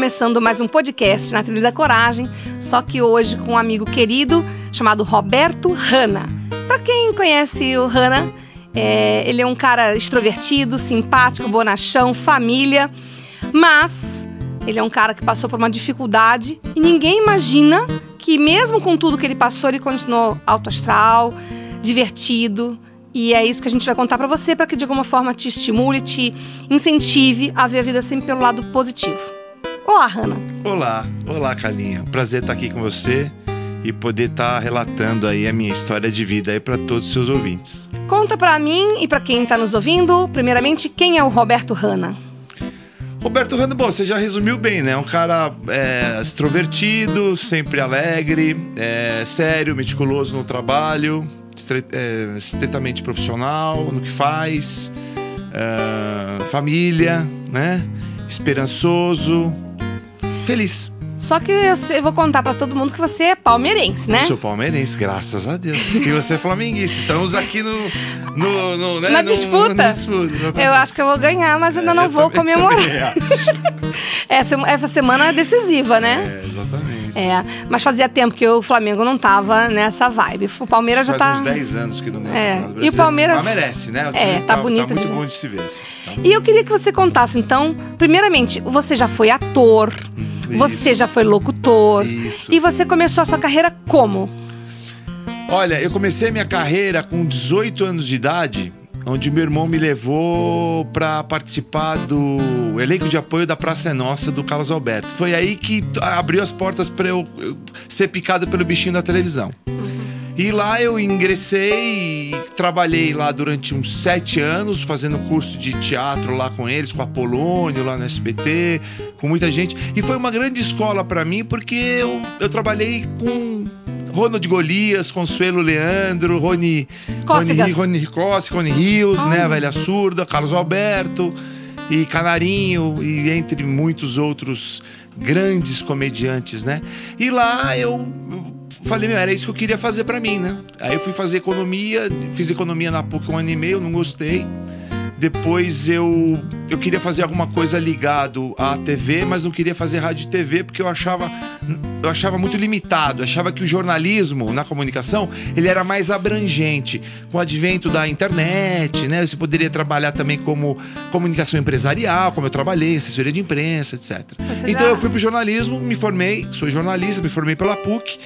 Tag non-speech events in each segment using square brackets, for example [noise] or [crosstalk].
Começando mais um podcast na Trilha da Coragem, só que hoje com um amigo querido chamado Roberto Hanna. Para quem conhece o Hanna, é, ele é um cara extrovertido, simpático, bonachão, família, mas ele é um cara que passou por uma dificuldade e ninguém imagina que, mesmo com tudo que ele passou, ele continuou alto astral, divertido. E é isso que a gente vai contar para você, para que de alguma forma te estimule, te incentive a ver a vida sempre pelo lado positivo. Olá, Hanna. Olá, olá, Carlinha. Prazer estar aqui com você e poder estar relatando aí a minha história de vida aí para todos os seus ouvintes. Conta para mim e para quem está nos ouvindo, primeiramente, quem é o Roberto Hanna? Roberto Rando, bom, você já resumiu bem, né? Um cara é, extrovertido, sempre alegre, é, sério, meticuloso no trabalho, é, estritamente profissional no que faz, é, família, né? Esperançoso, feliz. Só que eu, eu vou contar para todo mundo que você é palmeirense, né? Eu sou palmeirense, graças a Deus. E você é flamenguista. Estamos aqui no, no, no né? na disputa. No, na disputa eu acho que eu vou ganhar, mas ainda é, não vou também, comemorar. [laughs] essa, essa semana é decisiva, né? É, exatamente. É, mas fazia tempo que o Flamengo não tava nessa vibe. O Palmeiras já faz tá. uns 10 anos que não ganha. É. E o Palmeiras. Mas merece, né? É, tá, tá bonito. Tá muito bom de se ver. Assim. Tá e eu queria que você contasse, então, primeiramente, você já foi ator. Hum. Você já foi locutor. Isso. E você começou a sua carreira como? Olha, eu comecei a minha carreira com 18 anos de idade, onde meu irmão me levou para participar do elenco de apoio da Praça é Nossa do Carlos Alberto. Foi aí que abriu as portas para eu ser picado pelo bichinho da televisão. E lá eu ingressei e trabalhei lá durante uns sete anos, fazendo curso de teatro lá com eles, com a Polônio lá no SBT, com muita gente. E foi uma grande escola para mim, porque eu, eu trabalhei com Ronald Golias, Consuelo Leandro, Rony Rony, Rony Costa, Rony Rios, né, a velha surda, Carlos Alberto e Canarinho e entre muitos outros grandes comediantes, né? E lá eu falei, meu, era isso que eu queria fazer para mim, né? Aí eu fui fazer economia, fiz economia na PUC um ano e meio, não gostei. Depois eu, eu queria fazer alguma coisa ligado à TV, mas não queria fazer rádio e TV porque eu achava, eu achava muito limitado. Eu achava que o jornalismo na comunicação ele era mais abrangente. Com o advento da internet, né? Você poderia trabalhar também como comunicação empresarial, como eu trabalhei, assessoria de imprensa, etc. Você então já... eu fui pro jornalismo, me formei, sou jornalista, me formei pela PUC.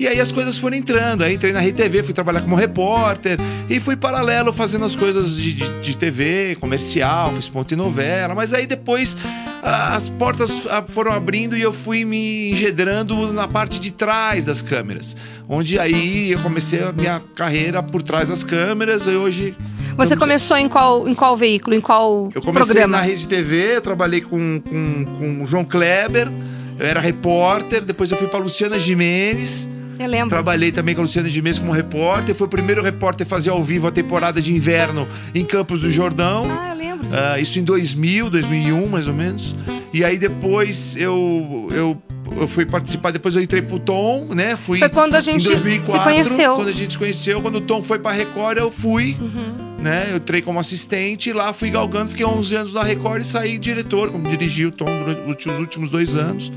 E aí as coisas foram entrando. Aí entrei na RTV, fui trabalhar como repórter e fui paralelo fazendo as coisas de, de, de TV, comercial, fiz ponto e novela. Mas aí depois as portas foram abrindo e eu fui me engedrando na parte de trás das câmeras. Onde aí eu comecei a minha carreira por trás das câmeras e hoje. Você começou em qual, em qual veículo? Em qual Eu comecei programa? na Rede TV, trabalhei com, com, com o João Kleber, eu era repórter, depois eu fui para Luciana Jimenez. Eu lembro. Trabalhei também com a Luciana de Menezes como repórter. Foi o primeiro repórter a fazer ao vivo a temporada de inverno em Campos do Jordão. Ah, eu lembro. Uh, isso em 2000, 2001 mais ou menos. E aí depois eu, eu eu fui participar, depois eu entrei pro Tom, né? Fui foi quando a gente 2004, se conheceu. Quando a gente se conheceu, quando o Tom foi pra Record, eu fui, uhum. né? Eu entrei como assistente e lá fui galgando, fiquei 11 anos na Record e saí diretor, como dirigi o Tom durante os últimos dois anos.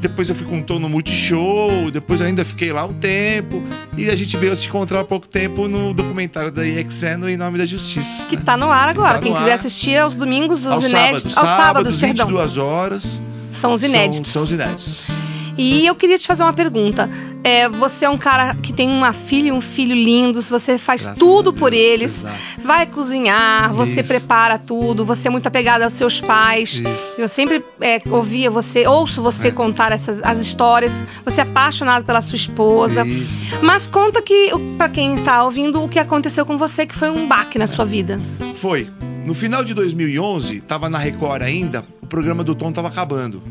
Depois eu fui com um tom no Multishow, depois eu ainda fiquei lá um tempo. E a gente veio se encontrar há pouco tempo no documentário da EXN Em Nome da Justiça. Que tá no ar agora. Tá Quem quiser ar. assistir aos domingos, os aos inéditos. Sábados, aos sábados, sábados, 22 horas. São os inéditos. São, são os inéditos. E eu queria te fazer uma pergunta. É, você é um cara que tem uma filha e um filho lindos, você faz Graças tudo por eles, exato. vai cozinhar, você Isso. prepara tudo, você é muito apegada aos seus pais. Isso. Eu sempre é, ouvia você, ouço você É. contar essas as histórias. Você é apaixonado pela sua esposa. Isso. Mas conta que, para quem está ouvindo, o que aconteceu com você, que foi um baque na sua vida. Foi. No final de 2011, tava na Record ainda, o programa do Tom tava acabando?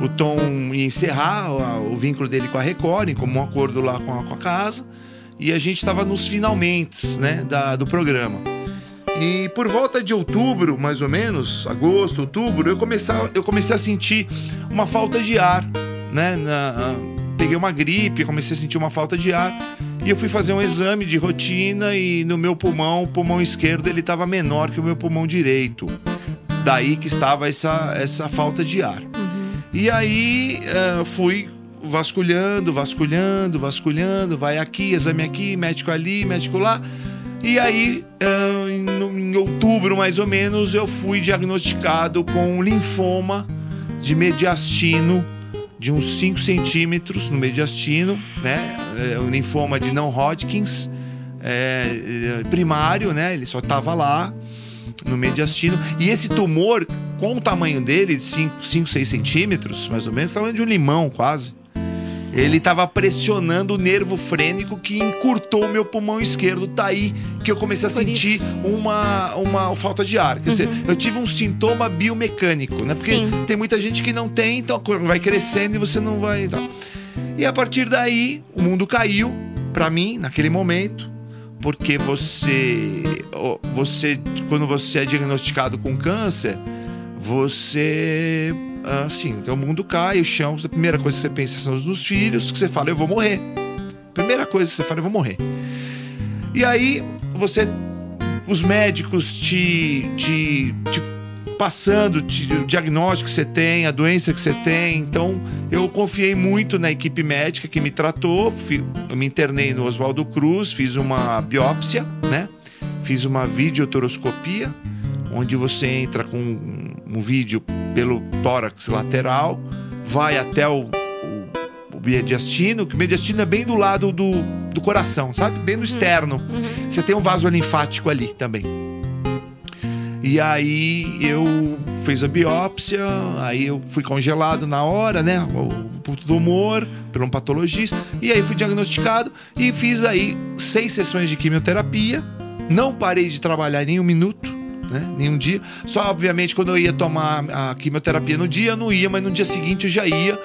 O Tom ia encerrar o, o vínculo dele com a Record, em comum acordo lá com a, com a casa, e a gente tava nos finalmente, né, da, do programa. E por volta de outubro, mais ou menos, agosto, outubro, eu comecei, eu comecei a sentir uma falta de ar, né? Na- peguei uma gripe, comecei a sentir uma falta de ar. E eu fui fazer um exame de rotina e no meu pulmão, o pulmão esquerdo, ele estava menor que o meu pulmão direito. Daí que estava essa, essa falta de ar. E aí eh, fui vasculhando, vasculhando, vasculhando, vai aqui, exame aqui, médico ali, médico lá. E aí, eh, em, outubro mais ou menos, eu fui diagnosticado com um linfoma de mediastino de uns 5 centímetros no mediastino, né? É um linfoma de não Hodgkins, é, é, primário, né? Ele só tava lá no mediastino. E esse tumor, com o tamanho dele, de 5, 6 centímetros, mais ou menos, tamanho de um limão quase. Ele estava pressionando o nervo frênico que encurtou o meu pulmão esquerdo. Tá aí que eu comecei a Por sentir isso. uma, uma falta de ar. Quer dizer, eu tive um sintoma biomecânico, né? Porque Sim. tem muita gente que não tem, então vai crescendo e você não vai. Tá. E a partir daí, o mundo caiu pra mim naquele momento, porque você, você, quando você é diagnosticado com câncer, você, assim, então o mundo cai, o chão, a primeira coisa que você pensa são os filhos, que você fala, eu vou morrer. Primeira coisa que você fala, eu vou morrer. E aí, você, os médicos te, te, te passando o diagnóstico que você tem, a doença que você tem. Então, eu confiei muito na equipe médica que me tratou. Eu me internei no Oswaldo Cruz, fiz uma biópsia, né? Fiz uma videotoroscopia, onde você entra com um, um vídeo pelo tórax lateral, vai até o, o, o mediastino, que o mediastino é bem do lado do, do coração, sabe? Bem no externo. Você tem um vaso linfático ali também. E aí eu fiz a biópsia, aí eu fui congelado na hora, né? O o tumor, por um patologista. E aí fui diagnosticado e fiz aí seis sessões de quimioterapia. Não parei de trabalhar nem um minuto, né? Nenhum dia. Só, obviamente, quando eu ia tomar a quimioterapia no dia, eu não ia, mas no dia seguinte eu já ia.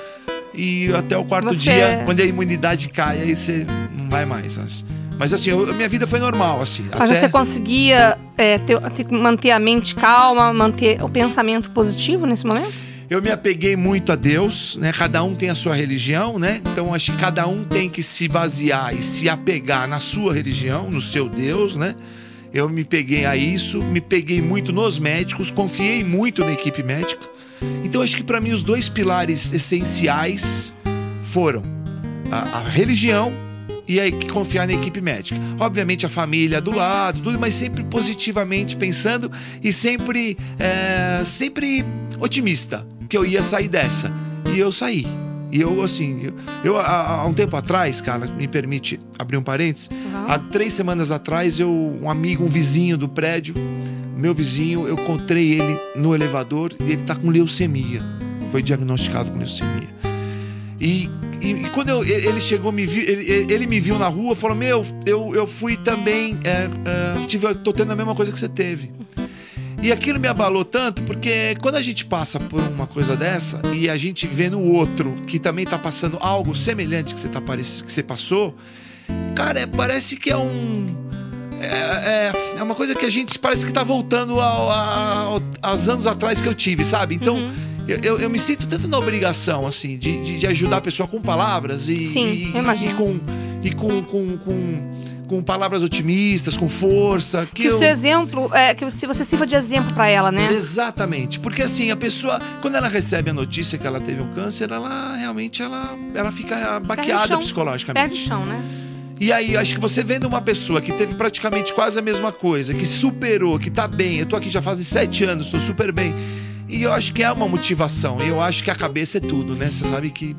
E até o quarto Você- dia, quando a imunidade cai, aí você não vai mais. Mas, mas assim, eu- a minha vida foi normal, assim. Mas até... você conseguia é, ter- ter- manter a mente calma, manter o pensamento positivo nesse momento? Eu me apeguei muito a Deus, né? Cada um tem a sua religião, né? Então acho que cada um tem que se basear e se apegar na sua religião, no seu Deus, né? Eu me peguei a isso, me peguei muito nos médicos, confiei muito na equipe médica. Então acho que para mim os dois pilares essenciais foram a, a religião e aí que confiar na equipe médica. Obviamente a família do lado, tudo, mas sempre positivamente pensando e sempre, é, sempre otimista que eu ia sair dessa. E eu saí. E eu, assim, eu, eu, há, há um tempo atrás, cara, me permite abrir um parênteses. Há três semanas atrás, eu, um amigo, um vizinho do prédio, meu vizinho, eu encontrei ele no elevador e ele tá com leucemia. Foi diagnosticado com leucemia. E, e, e quando eu- ele chegou, me viu, ele, ele me viu na rua, falou: Meu, eu, eu fui também, é, é, tive, tô tendo a mesma coisa que você teve. E aquilo me abalou tanto, porque quando a gente passa por uma coisa dessa e a gente vê no outro que também tá passando algo semelhante que você, tá, que você passou, cara, é- parece que é um. É, é, é uma coisa que a gente parece que tá voltando ao, ao- aos anos atrás que eu tive, sabe? Então, eu, eu, eu me sinto tanto na obrigação, assim, de, de, de ajudar a pessoa com palavras e, Sim, e, e com, e com, com, com, com palavras otimistas, com força. Que, Que eu... o seu exemplo, é, que se você sirva de exemplo pra ela, né? Exatamente, porque assim, a pessoa, quando ela recebe a notícia que ela teve um câncer, ela realmente ela, ela fica baqueada chão. psicologicamente. Perde o chão, né? E aí, acho que você vendo uma pessoa que teve praticamente quase a mesma coisa, que superou, que tá bem, eu tô aqui já fazem sete anos, tô super bem. E eu acho que é uma motivação. Eu acho que a cabeça é tudo, né? Você sabe que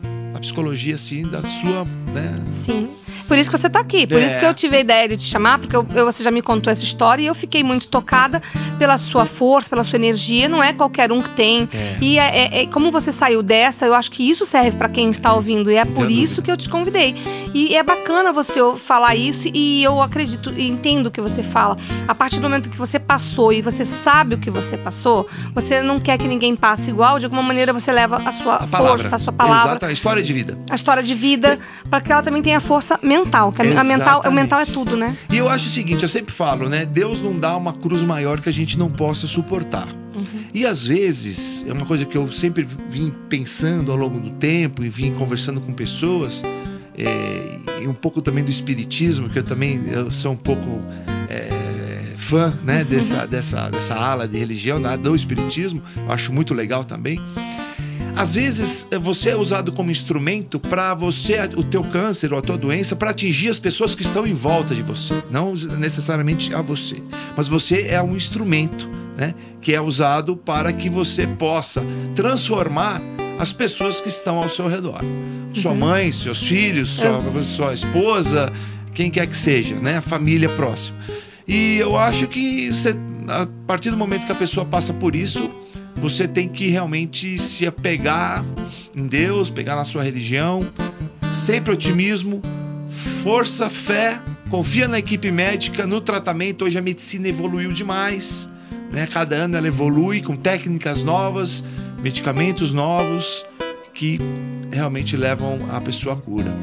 psicologia, assim, da sua, né? Sim. Por isso que você tá aqui. Por É. isso que eu tive a ideia de te chamar, porque eu- eu- você já me contou essa história e eu fiquei muito tocada pela sua força, pela sua energia. Não é qualquer um que tem. E é, é- é- como você saiu dessa, eu acho que isso serve pra quem está ouvindo. E é por Sem isso que eu te convidei. E é bacana você falar isso e eu acredito e entendo o que você fala. A partir do momento que você passou e você sabe o que você passou, você não quer que ninguém passe igual. De alguma maneira você leva a sua A força, a sua palavra Exato, a história de vida. a história de vida, para que ela também tenha força mental. Que a, a mental, o mental é tudo, né? E eu acho o seguinte, eu sempre falo, né? Deus não dá uma cruz maior que a gente não possa suportar. E às vezes, é uma coisa que eu sempre vim pensando ao longo do tempo e vim conversando com pessoas, é, e um pouco também do espiritismo, que eu também eu sou um pouco é, fã né, dessa, dessa, dessa ala de religião, do espiritismo, acho muito legal também. Às vezes eh, você é usado como instrumento para você, o teu câncer ou a tua doença, para atingir as pessoas que estão em volta de você, não necessariamente a você, mas você é um instrumento, né, que é usado para que você possa transformar as pessoas que estão ao seu redor, sua mãe, seus filhos, sua, sua esposa, quem quer que seja, né, a família próxima. E eu acho que você, a partir do momento que a pessoa passa por isso, você tem que realmente se apegar em Deus, pegar na sua religião, sempre otimismo, força, fé, confia na equipe médica, no tratamento. Hoje a medicina evoluiu demais, né? Cada ano ela evolui com técnicas novas, medicamentos novos que realmente levam a pessoa à cura.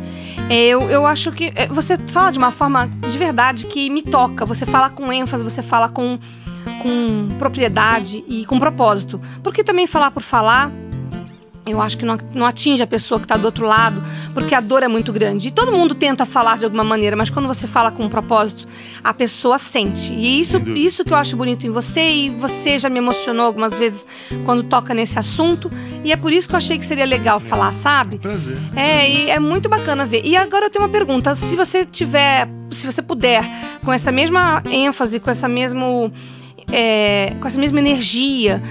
Eu, eu acho que é, você fala de uma forma de verdade que me toca. Você fala com ênfase, você fala com, com propriedade e com propósito. Porque também falar por falar. Eu acho que não, atinge a pessoa que está do outro lado, porque a dor é muito grande. E todo mundo tenta falar de alguma maneira, mas quando você fala com um propósito, a pessoa sente. E isso, isso que eu acho bonito em você, e você já me emocionou algumas vezes quando toca nesse assunto. E é por isso que eu achei que seria legal falar, sabe? Prazer. É, e é muito bacana ver. E agora eu tenho uma pergunta. Se você tiver, se você puder, com essa mesma ênfase, com essa mesmo, é, com essa mesma energia,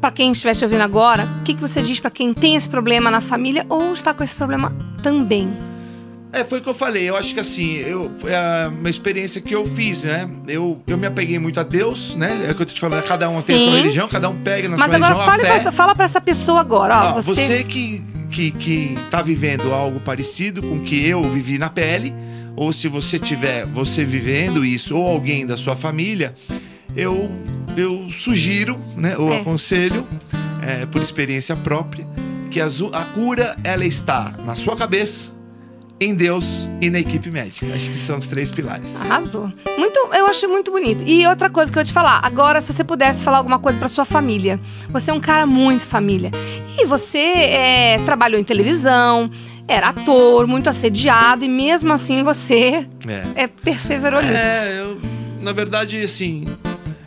para quem estiver te ouvindo agora, o que, que você diz para quem tem esse problema na família ou está com esse problema também? É, foi o que eu falei. Eu acho que assim, eu, foi a- uma experiência que eu fiz, né? Eu, eu me apeguei muito a Deus, né? É o que eu tô te falando, cada um tem a sua Sim. religião, cada um pega na Mas sua agora religião fale a pra fé. essa, fala para essa pessoa agora, ó, Ó, você, você que, que, que tá vivendo algo parecido com o que eu vivi na pele, ou se você tiver você vivendo isso, ou alguém da sua família, eu, eu sugiro, né, ou É. aconselho, é, por experiência própria, que a, a cura ela está na sua cabeça, em Deus e na equipe médica. Acho que são os três pilares. Arrasou. Muito, eu achei muito bonito. E outra coisa que eu ia te falar, agora se você pudesse falar alguma coisa pra sua família. Você é um cara muito família. E você é, trabalhou em televisão, era ator, muito assediado e mesmo assim você É. é, perseverou nisso. É, eu, na verdade, assim.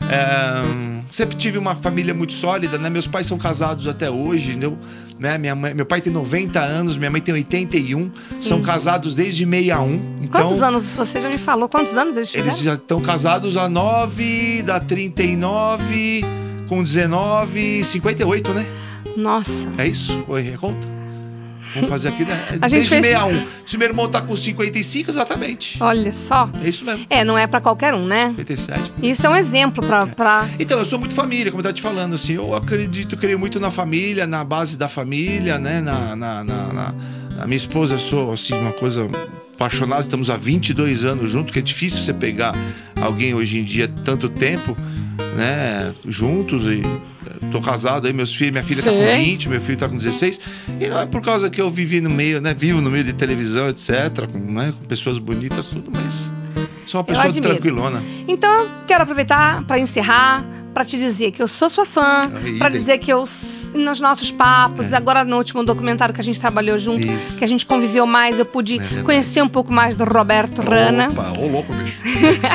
É, sempre tive uma família muito sólida, né? Meus pais são casados até hoje, entendeu? Né? Minha mãe, meu pai tem 90 anos, minha mãe tem 81. São casados desde 61. Então, Quantos anos você já me falou? Quantos anos eles fizeram? Eles já estão casados há 9, dá 39, com 19, 58, né? Nossa. É isso? Errei a conta? Vamos fazer aqui, né? A gente Desde fez- 61. Se meu irmão tá com 55, exatamente. Olha só. É isso mesmo. É, não é pra qualquer um, né? 57. Isso é um exemplo pra. pra... Então, eu sou muito família, como eu tava te falando, assim, eu acredito, creio muito na família, na base da família, né? Na, na, na, na- a minha esposa, eu sou, assim, uma coisa apaixonada, estamos há 22 anos juntos, que é difícil você pegar alguém hoje em dia tanto tempo, né? Juntos e. Tô casado aí, meus filhos, minha filha tá com Sei. 20, meu filho tá com 16. E não é por causa que eu vivi no meio, né? Vivo no meio de televisão, etc., com, né? com pessoas bonitas, tudo, mas sou uma pessoa tranquilona. Então eu quero aproveitar pra encerrar, pra te dizer que eu sou sua fã, pra bem. dizer que eu nos nossos papos, agora no último documentário que a gente trabalhou junto, Isso. que a gente conviveu mais, eu pude É conhecer um pouco mais do Roberto Rana. Opa, ô louco, bicho.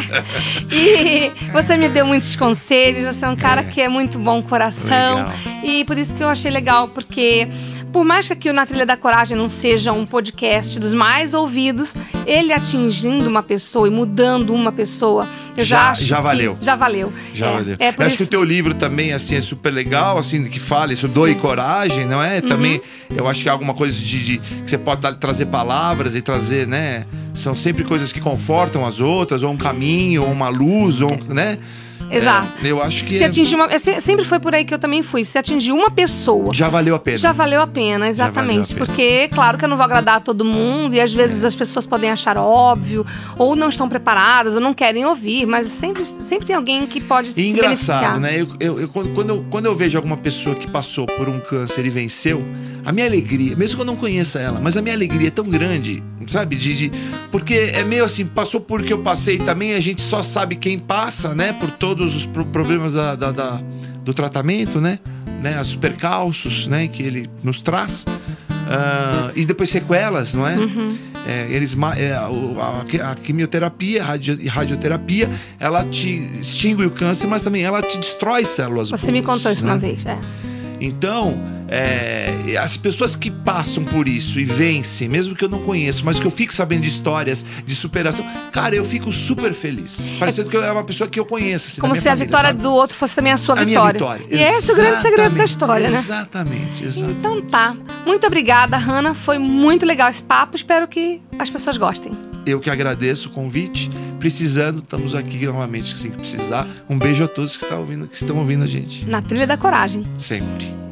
[laughs] E você me deu muitos conselhos, você é um cara que é muito bom coração. Legal. E por isso que eu achei legal, porque por mais que aqui o Na Trilha da Coragem não seja um podcast dos mais ouvidos, ele atingindo uma pessoa e mudando uma pessoa, eu já, Já- acho já valeu. Já valeu. Já é, valeu. É Eu acho que o teu livro também, assim, é super legal, assim, que fala isso, doe coragem, não é? Também, Uhum. eu acho que é alguma coisa de, de- que você pode trazer palavras e trazer, né? São sempre coisas que confortam as outras, ou um caminho, ou uma luz, ou, um- né? Exato. É, eu acho que Se é- atingir uma, é, se- sempre foi por aí que eu também fui. Se atingir uma pessoa, já valeu a pena. Já valeu a pena, exatamente. a pena. Porque, claro que eu não vou agradar a todo mundo e às vezes as pessoas podem achar óbvio, ou não estão preparadas, ou não querem ouvir, mas sempre, sempre tem alguém que pode E se engraçado, beneficiar. né? Eu, eu- eu- quando eu, quando eu vejo alguma pessoa que passou por um câncer e venceu, a minha alegria, mesmo que eu não conheça ela, mas a minha alegria é tão grande, sabe? De, de- porque é meio assim, passou por que eu passei também, a gente só sabe quem passa, né? Por todos os pro- problemas da, da- da- do tratamento, né? né? Os percalços, né? Que ele nos traz. Ah, e depois sequelas, não é? Uhum. É, eles, é, a, a quimioterapia, a radio- e radioterapia, ela te extingue o câncer, mas também ela te destrói células Você me boas, contou isso né? uma vez. É. Então, é, as pessoas que passam por isso e vencem, mesmo que eu não conheço, mas que eu fico sabendo de histórias de superação, cara, eu fico super feliz. Parecendo que eu é uma pessoa que eu conheço. Assim, Como se a família, vitória sabe? do outro fosse também a sua a minha vitória. vitória. E esse é o grande segredo da história, né? Exatamente, exatamente. Então tá. Muito obrigada, Hanna. Foi muito legal esse papo. Espero que as pessoas gostem. Eu que agradeço o convite. Precisando, estamos aqui novamente, assim que precisar. Um beijo a todos que estão ouvindo, que estão ouvindo a gente. Na trilha da coragem. Sempre.